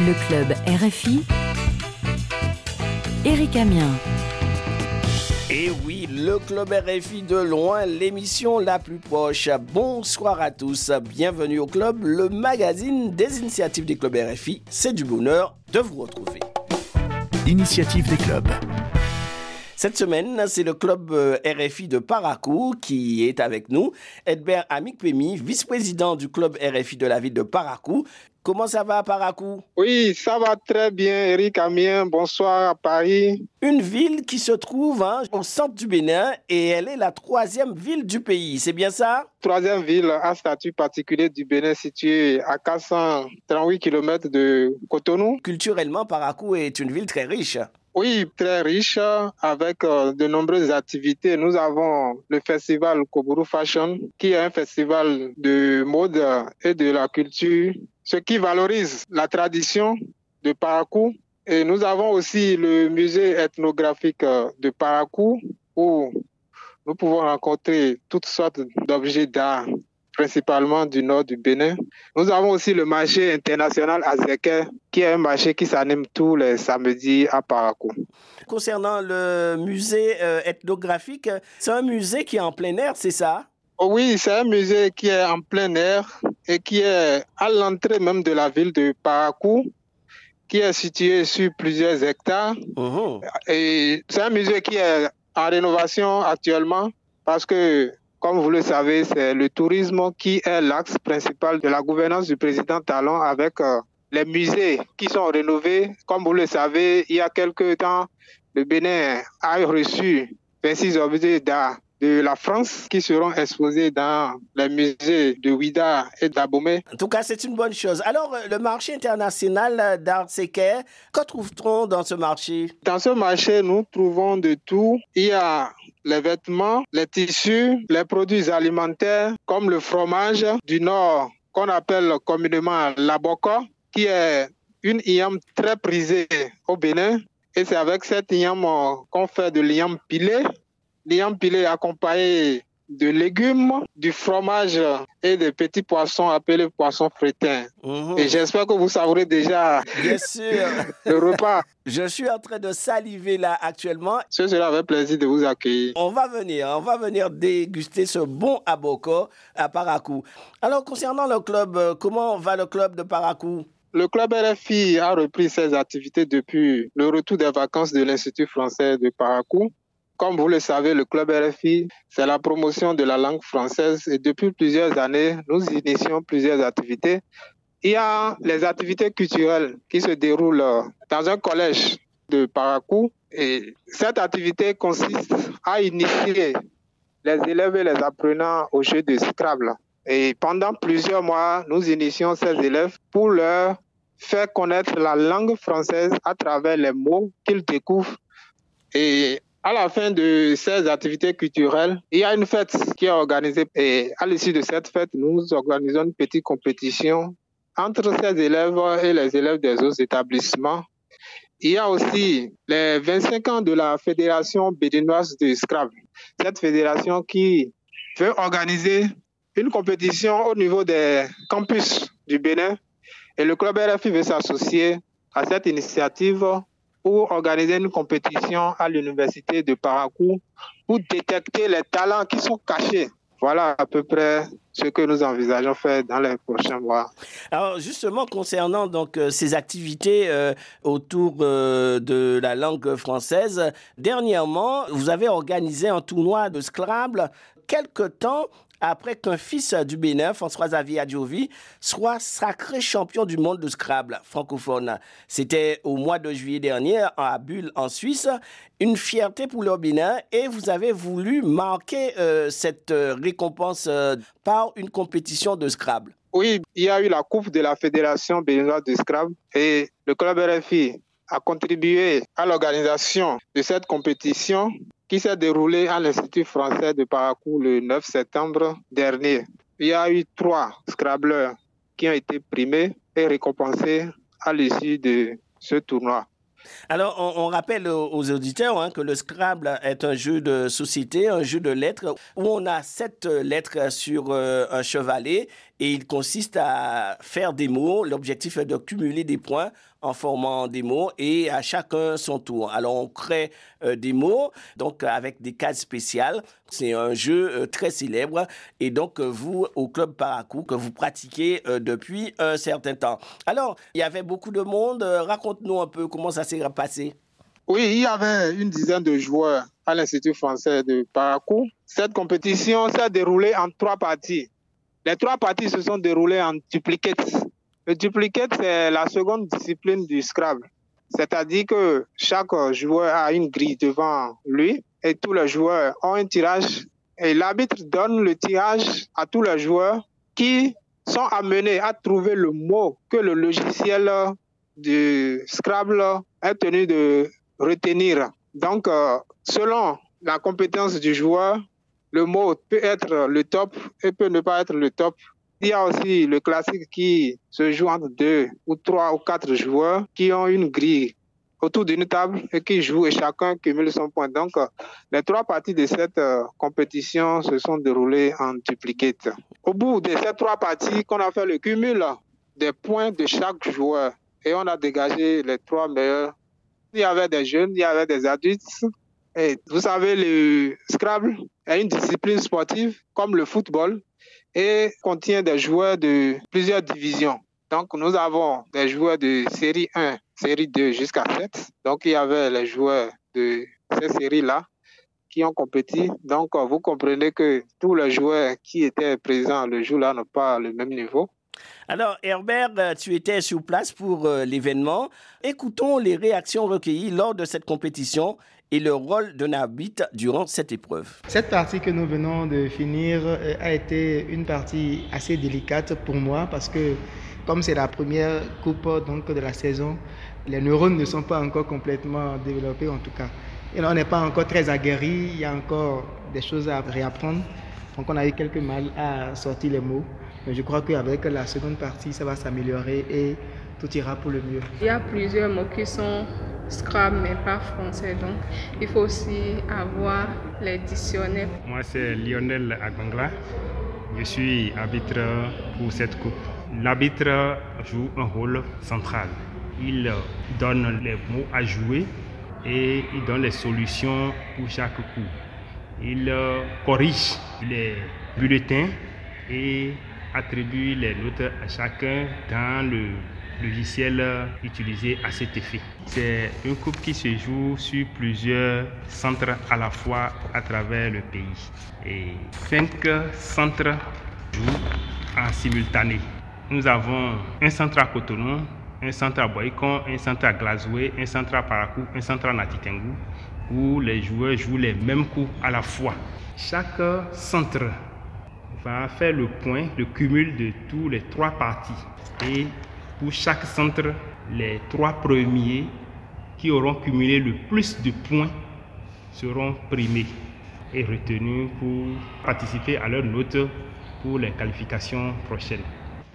Le club RFI. Eric Amien. Et oui, le club RFI de loin, l'émission la plus proche. Bonsoir à tous, bienvenue au club, le magazine des initiatives des clubs RFI. C'est du bonheur de vous retrouver. Initiative des clubs. Cette semaine, c'est le club euh, RFI de Paracou qui est avec nous. Edbert Amikpemi, vice-président du club RFI de la ville de Paracou. Comment ça va à Paracou Oui, ça va très bien, Eric Amien. Bonsoir à Paris. Une ville qui se trouve hein, au centre du Bénin et elle est la troisième ville du pays, c'est bien ça? Troisième ville à statut particulier du Bénin située à 438 km de Cotonou. Culturellement, Paracou est une ville très riche. Oui, très riche avec euh, de nombreuses activités. Nous avons le festival Koburu Fashion qui est un festival de mode et de la culture, ce qui valorise la tradition de Parakou. Et nous avons aussi le musée ethnographique euh, de Parakou où nous pouvons rencontrer toutes sortes d'objets d'art principalement du nord du Bénin. Nous avons aussi le marché international Azeke, qui est un marché qui s'anime tous les samedis à Parakou. Concernant le musée euh, ethnographique, c'est un musée qui est en plein air, c'est ça? Oh Oui, c'est un musée qui est en plein air et qui est à l'entrée même de la ville de Parakou qui est situé sur plusieurs hectares. Mhm. Et c'est un musée qui est en rénovation actuellement parce que comme vous le savez, c'est le tourisme qui est l'axe principal de la gouvernance du président Talon avec euh, les musées qui sont rénovés. Comme vous le savez, il y a quelques temps, le Bénin a reçu 26 objets d'art de la France qui seront exposés dans les musées de Ouida et d'Abomey. En tout cas, c'est une bonne chose. Alors, euh, le marché international d'art séquer, que trouve-t-on dans ce marché? Dans ce marché, nous trouvons de tout. Il y a les vêtements, les tissus, les produits alimentaires comme le fromage du Nord qu'on appelle communément la boko, qui est une iam très prisée au Bénin. Et c'est avec cette iam qu'on fait de l'iam pilé. L'iam pilé accompagné de légumes, du fromage et des petits poissons appelés poissons frétins. Mhm. Et j'espère que vous savourez déjà Bien sûr. le repas. Je suis en train de saliver là actuellement. Ce sera avec plaisir de vous accueillir. On va venir, on va venir déguster ce bon aboko à Paracou. Alors, concernant le club, euh, comment va le club de Paracou? Le club RFI a repris ses activités depuis le retour des vacances de l'Institut français de Paracou. Comme vous le savez, le club RFI, c'est la promotion de la langue française et depuis plusieurs années, nous initions plusieurs activités. Il y a les activités culturelles qui se déroulent dans un collège de Paracou et cette activité consiste à initier les élèves et les apprenants au jeu de Scrabble. Et pendant plusieurs mois, nous initions ces élèves pour leur faire connaître la langue française à travers les mots qu'ils découvrent. Et à la fin de ces activités culturelles, il y a une fête qui est organisée et à l'issue de cette fête, nous organisons une petite compétition entre ces élèves et les élèves des autres établissements. Il y a aussi les 25 ans de la Fédération béninoise de Scrabble. Cette fédération qui veut organiser une compétition au niveau des campus du Bénin et le club RFI veut s'associer à cette initiative pour organiser une compétition à l'université de Paracou pour détecter les talents qui sont cachés. Voilà à peu près ce que nous envisageons faire dans les prochains mois. Alors justement concernant donc euh, ces activités euh, autour euh, de la langue française, dernièrement vous avez organisé un tournoi de Scrabble quelque temps après qu'un fils du Bénin, François-Xavier Adjovi, soit sacré champion du monde de Scrabble francophone. C'était au mois de juillet dernier à Bulle en Suisse. Une fierté pour le Bénin et vous avez voulu marquer euh, cette euh, récompense euh, par une compétition de Scrabble. Oui, il y a eu la Coupe de la Fédération béninoise de Scrabble et le club RFI a contribué à l'organisation de cette compétition qui s'est déroulée à l'Institut français de Paracou le 9 septembre dernier. Il y a eu trois Scrabbleurs qui ont été primés et récompensés à l'issue de ce tournoi. Alors, on, rappelle aux aux auditeurs hein, que le Scrabble est un jeu de société, un jeu de lettres, où on a sept lettres sur euh, un chevalet et il consiste à faire des mots. L'objectif est de cumuler des points en formant des mots et à chacun son tour. Alors on crée euh, des mots donc avec des cases spéciales. C'est un jeu euh, très célèbre et donc euh, vous au club Paracou que vous pratiquez depuis un certain temps. Alors il y avait beaucoup de monde. Raconte-nous un peu comment ça s'est passé. Oui, il y avait une dizaine de joueurs à l'Institut français de Paracou. Cette compétition s'est déroulée en trois parties. Les trois parties se sont déroulées en duplicate. Le duplicate, c'est la seconde discipline du Scrabble. C'est-à-dire que chaque joueur a une grille devant lui et tous les joueurs ont un tirage et l'arbitre donne le tirage à tous les joueurs qui sont amenés à trouver le mot que le logiciel du Scrabble est tenu de retenir. Donc, euh, selon la compétence du joueur, le mot peut être le top et peut ne pas être le top. Il y a aussi le classique qui se joue entre deux ou trois ou quatre joueurs qui ont une grille autour d'une table et qui jouent et chacun cumule son point. Donc, les trois parties de cette euh, compétition se sont déroulées en duplicate. Au bout de ces trois parties, qu'on a fait le cumul des points de chaque joueur et on a dégagé les trois meilleurs. Il y avait des jeunes, il y avait des adultes vous savez, le Scrabble est une discipline sportive comme le football et contient des joueurs de plusieurs divisions. Donc, nous avons des joueurs de série 1, série 2 jusqu'à 7. Donc, il y avait les joueurs de ces séries-là qui ont compéti. Donc, vous comprenez que tous les joueurs qui étaient présents le jour-là n'ont pas le même niveau. Alors, Herbert, tu étais sur place pour euh, l'événement. Écoutons les réactions recueillies lors de cette compétition et le rôle d'un arbitre durant cette épreuve. Cette partie que nous venons de finir euh, a été une partie assez délicate pour moi parce que comme c'est la première coupe donc, de la saison, les neurones ne sont pas encore complètement développés en tout cas. Et on n'est pas encore très aguerri, il y a encore des choses à réapprendre. Donc on a eu quelques mal à sortir les mots. Mais je crois qu'avec la seconde partie, ça va s'améliorer et tout ira pour le mieux. Il y a plusieurs mots qui sont Scrabble, mais pas français. Donc, il faut aussi avoir les dictionnaires. Moi, c'est Lionel Agbangla. Je suis arbitre pour cette coupe. L'arbitre joue un rôle central. Il donne les mots à jouer et il donne les solutions pour chaque coup. Il corrige les bulletins et attribue les notes à chacun dans le logiciel utilisé à cet effet. C'est une coupe qui se joue sur plusieurs centres à la fois à travers le pays. Et cinq centres jouent en simultané. Nous avons un centre à Cotonou, un centre à Boycon, un centre à Glasgow, un centre à Parakou, un centre à Natitengu, où les joueurs jouent les mêmes coups à la fois. Chaque centre va faire le point, le cumul de tous les trois parties. Et pour chaque centre, les trois premiers qui auront cumulé le plus de points seront primés et retenus pour participer à leur note pour les qualifications prochaines.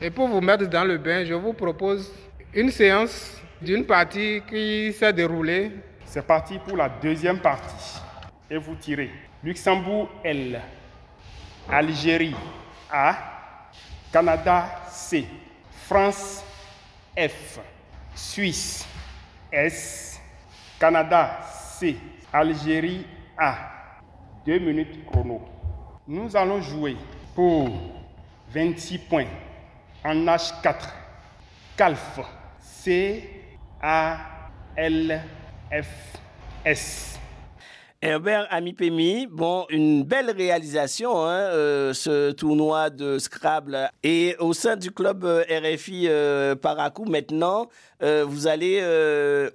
Et pour vous mettre dans le bain, je vous propose une séance d'une partie qui s'est déroulée. C'est parti pour la deuxième partie. Et vous tirez. Luxembourg L. Algérie A. Canada C. France F, Suisse S, Canada C, Algérie A. Deux minutes chrono. Nous allons jouer pour 26 points en H4. Calf C A L F S. Herbert Amipemi, bon, une belle réalisation, hein, euh, ce tournoi de Scrabble. Et au sein du club euh, RFI euh, Paracou, maintenant, vous allez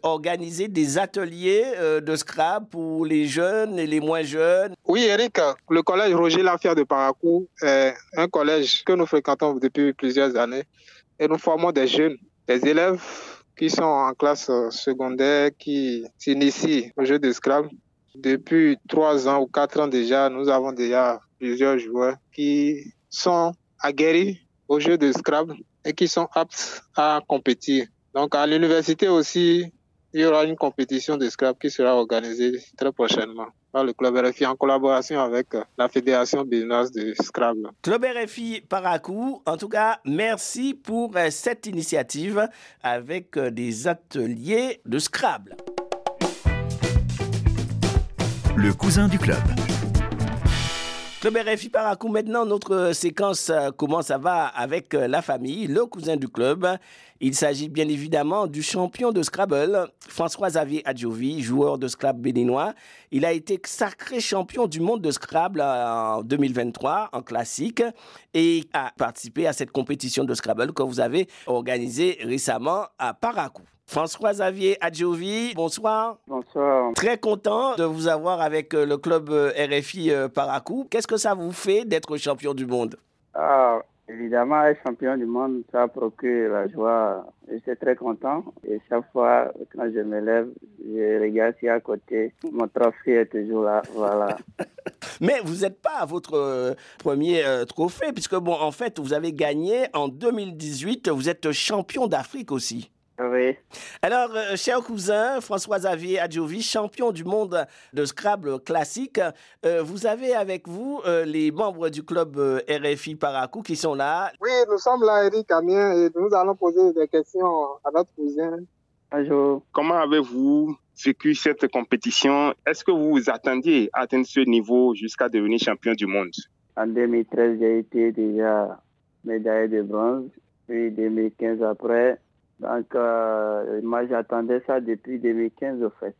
organiser des ateliers de Scrabble pour les jeunes et les moins jeunes. Oui, Eric, le collège Roger Lafière de Paracou est un collège que nous fréquentons depuis plusieurs années. Et nous formons des jeunes, des élèves qui sont en classe secondaire, qui s'initient au jeu de Scrabble. Depuis trois ans ou quatre ans déjà, nous avons déjà plusieurs joueurs qui sont aguerris au jeu de Scrabble et qui sont aptes à compétir. Donc à l'université aussi, il y aura une compétition de Scrabble qui sera organisée très prochainement. par le club RFI en collaboration avec la Fédération béninoise de Scrabble. Club RFI Paracou, en tout cas, merci pour cette initiative avec des ateliers de Scrabble. Le cousin du club. Club RFI Paracou, maintenant notre séquence euh, Comment ça va avec euh, la famille, le cousin du club. Il s'agit bien évidemment du champion de Scrabble, François-Xavier Adjovi, joueur de Scrabble béninois. Il a été sacré champion du monde de Scrabble euh, en 2023 en classique et a participé à cette compétition de Scrabble que vous avez organisée récemment à Paracou. François-Xavier Adjovi, bonsoir. Bonsoir. Très content de vous avoir avec euh, le club euh, RFI Paracou. Qu'est-ce que ça vous fait d'être champion du monde? Ah, Évidemment, être champion du monde, ça procure la joie. Je suis très content. Et chaque fois, quand je me lève, je regarde si à côté, mon trophée est toujours là. Voilà. Mais vous n'êtes pas à votre euh, premier trophée, puisque, bon, en fait, vous avez gagné en 2018. Vous êtes champion d'Afrique aussi. Oui. Alors, euh, cher cousin François-Xavier Adjovi, champion du monde de Scrabble classique, euh, vous avez avec vous euh, les membres du club RFI Paracou qui sont là. Oui, nous sommes là, Eric Amien, et nous allons poser des questions à notre cousin. Bonjour. Comment avez-vous vécu cette compétition? Est-ce que vous vous attendiez à atteindre ce niveau jusqu'à devenir champion du monde? En 2013, j'ai été déjà médaillé de bronze, puis 2015 après. Donc, euh, moi, j'attendais ça depuis 2015, au fait.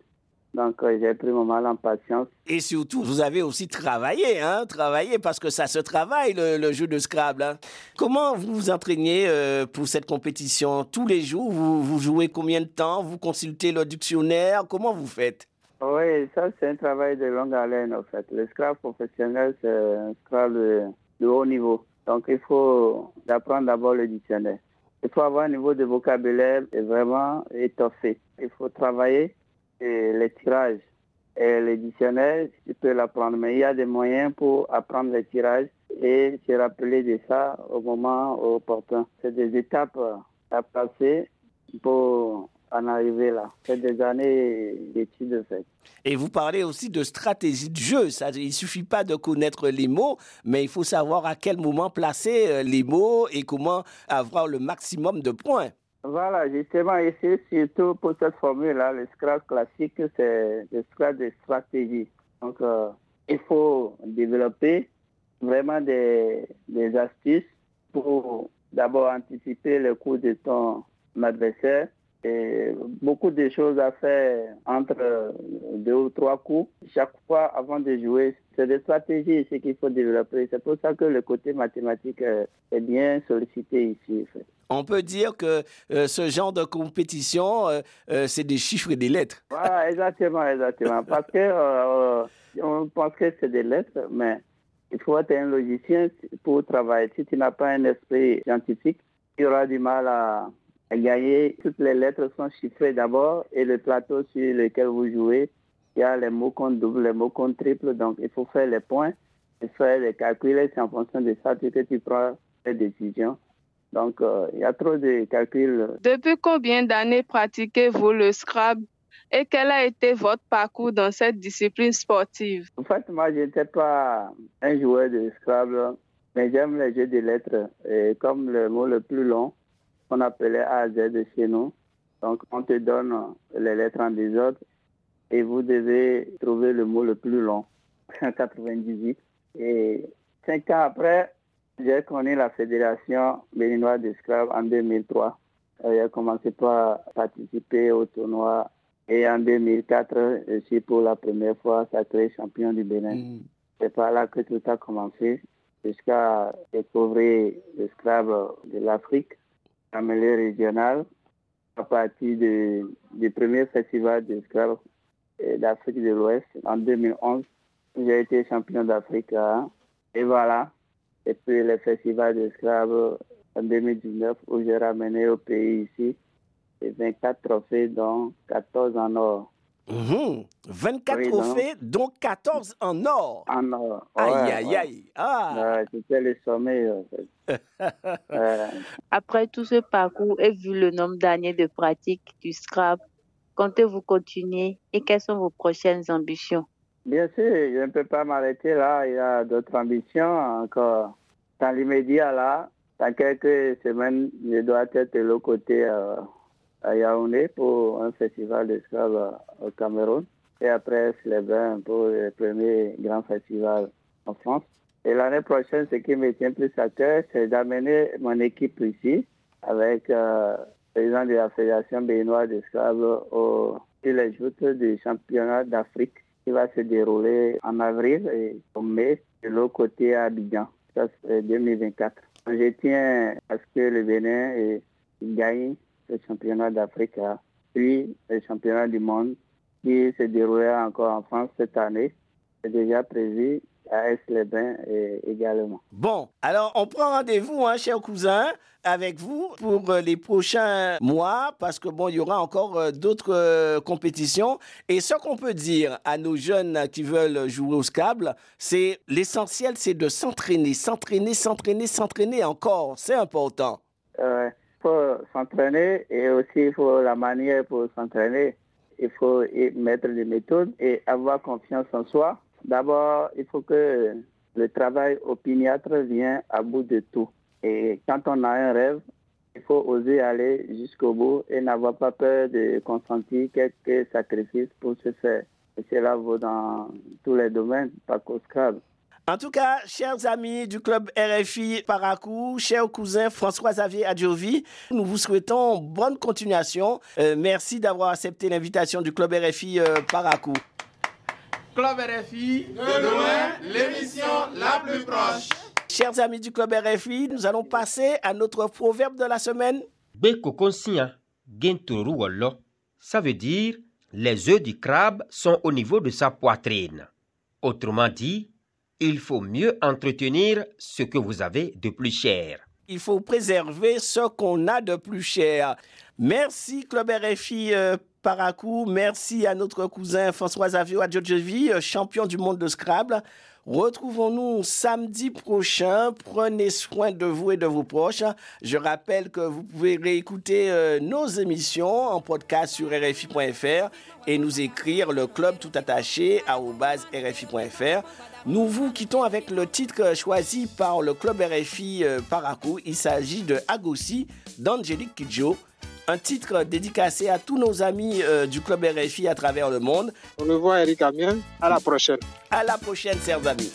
Donc, euh, j'ai pris mon mal en patience. Et surtout, vous avez aussi travaillé, hein, travaillé parce que ça se travaille, le, jeu de Scrabble. Hein. Comment vous vous entraînez euh, pour cette compétition? Tous les jours, vous, vous jouez combien de temps? Vous consultez le dictionnaire? Comment vous faites? Oui, ça, c'est un travail de longue haleine, en fait. Le Scrabble professionnel, c'est un Scrabble de haut niveau. Donc, il faut apprendre d'abord le dictionnaire. Il faut avoir un niveau de vocabulaire vraiment étoffé. Il faut travailler les tirages. Et les dictionnaires, tu peux l'apprendre, mais il y a des moyens pour apprendre les tirages et se rappeler de ça au moment opportun. C'est des étapes à passer pour en arriver là. C'est des années d'études faites. Et vous parlez aussi de stratégie de jeu. Ça, il ne suffit pas de connaître les mots, mais il faut savoir à quel moment placer euh, les mots et comment avoir le maximum de points. Voilà, justement, ici, surtout pour cette formule-là, le Scrabble classique, c'est le Scrabble de stratégie. Donc, euh, il faut développer vraiment des, des astuces pour d'abord anticiper le coup de ton adversaire et beaucoup de choses à faire entre deux ou trois coups. Chaque fois avant de jouer, c'est des stratégies ce qu'il faut développer. C'est pour ça que le côté mathématique est bien sollicité ici. On peut dire que euh, ce genre de compétition, euh, euh, c'est des chiffres et des lettres. Voilà, exactement, exactement. Parce que on pense que c'est des lettres, mais il faut être un logicien pour travailler. Si tu n'as pas un esprit scientifique, tu auras du mal à, gagner. Toutes les lettres sont chiffrées d'abord et le plateau sur lequel vous jouez, il y a les mots compte double, les mots compte triple. Donc, il faut faire les points et faire les calculs. C'est en fonction de ça que tu prends les décisions. Donc, euh, il y a trop de calculs. Depuis combien d'années pratiquez-vous le Scrabble et quel a été votre parcours dans cette discipline sportive? En fait, moi, je n'étais pas un joueur de Scrabble, mais j'aime les jeux de lettres. Et comme le mot le plus long, qu'on appelait A Z de chez nous. Donc, on te donne les lettres en désordre et vous devez trouver le mot le plus long, en 98. Et cinq ans après, j'ai connu la Fédération béninoise d'esclaves en 2003. J'ai commencé par participer au tournoi et en 2004, je suis pour la première fois sacré champion du Bénin. Mm. C'est par là que tout a commencé jusqu'à découvrir l'esclave de l'Afrique milieu régional à partir du premier festival de Scrabble d'Afrique de l'Ouest en 2011. J'ai été champion d'Afrique. Hein. Et voilà. Et puis le festival de en 2019 où j'ai ramené au pays ici 24 trophées dont 14 en or. 24 mmh. trophées, dont 14 en or. En or. aïe, aïe, aïe. Ah. C'était le sommet. Après tout ce parcours et vu le nombre d'années de pratique du Scrabble, comptez-vous continuer et quelles sont vos prochaines ambitions? Bien sûr, je ne peux pas m'arrêter là. Il y a d'autres ambitions encore. Dans l'immédiat, là, dans quelques semaines, je dois être de l'autre côté euh, à Yaoundé pour un festival d'esclaves au Cameroun. Et après, bains pour le premier grand festival en France. Et l'année prochaine, ce qui me tient plus à cœur, c'est d'amener mon équipe ici avec euh, le président de la Fédération béninoise d'esclaves au, les du championnat d'Afrique qui va se dérouler en avril et en mai de l'autre côté à Abidjan. Ça, c'est 2024. Je tiens à ce que le Bénin gagne le championnat d'Afrique, puis le championnat du monde qui se déroulera encore en France cette année. C'est déjà prévu à Aix-les-Bains également. Bon, alors on prend rendez-vous, hein, cher cousin, avec vous pour euh, les prochains mois, parce que bon, il y aura encore euh, d'autres euh, compétitions. Et ce qu'on peut dire à nos jeunes qui veulent jouer au Scrabble, c'est l'essentiel, c'est de s'entraîner, s'entraîner, s'entraîner, s'entraîner encore. C'est important. Faut s'entraîner et aussi il faut la manière pour s'entraîner. Il faut mettre des méthodes et avoir confiance en soi D'abord, il faut que le travail opiniâtre vienne à bout de tout. Et quand on a un rêve, il faut oser aller jusqu'au bout et n'avoir pas peur de consentir quelques sacrifices pour se faire. Et cela vaut dans tous les domaines, pas qu'au Scrabble. En tout cas, chers amis du club RFI Paracou, chers cousins François-Xavier Adjovi, nous vous souhaitons bonne continuation. Euh, merci d'avoir accepté l'invitation du club RFI euh, Paracou. Club RFI, de loin, l'émission la plus proche. Chers amis du Club RFI, nous allons passer à notre proverbe de la semaine. Ça veut dire les œufs du crabe sont au niveau de sa poitrine. Autrement dit, il faut mieux entretenir ce que vous avez de plus cher. Il faut préserver ce qu'on a de plus cher. Merci Club RFI euh, Paracou. Merci à notre cousin François Avio Adjodjevi, euh, champion du monde de Scrabble. Retrouvons-nous samedi prochain. Prenez soin de vous et de vos proches. Je rappelle que vous pouvez réécouter euh, nos émissions en podcast sur RFI.fr et nous écrire le club tout attaché à RFI.fr. Nous vous quittons avec le titre choisi par le club RFI Paracou. Il s'agit de Agossi d'Angélique Kidjo un titre dédicacé à tous nos amis euh, du Club RFI à travers le monde. On le voit, Eric Amien. À la prochaine. À la prochaine, chers amis.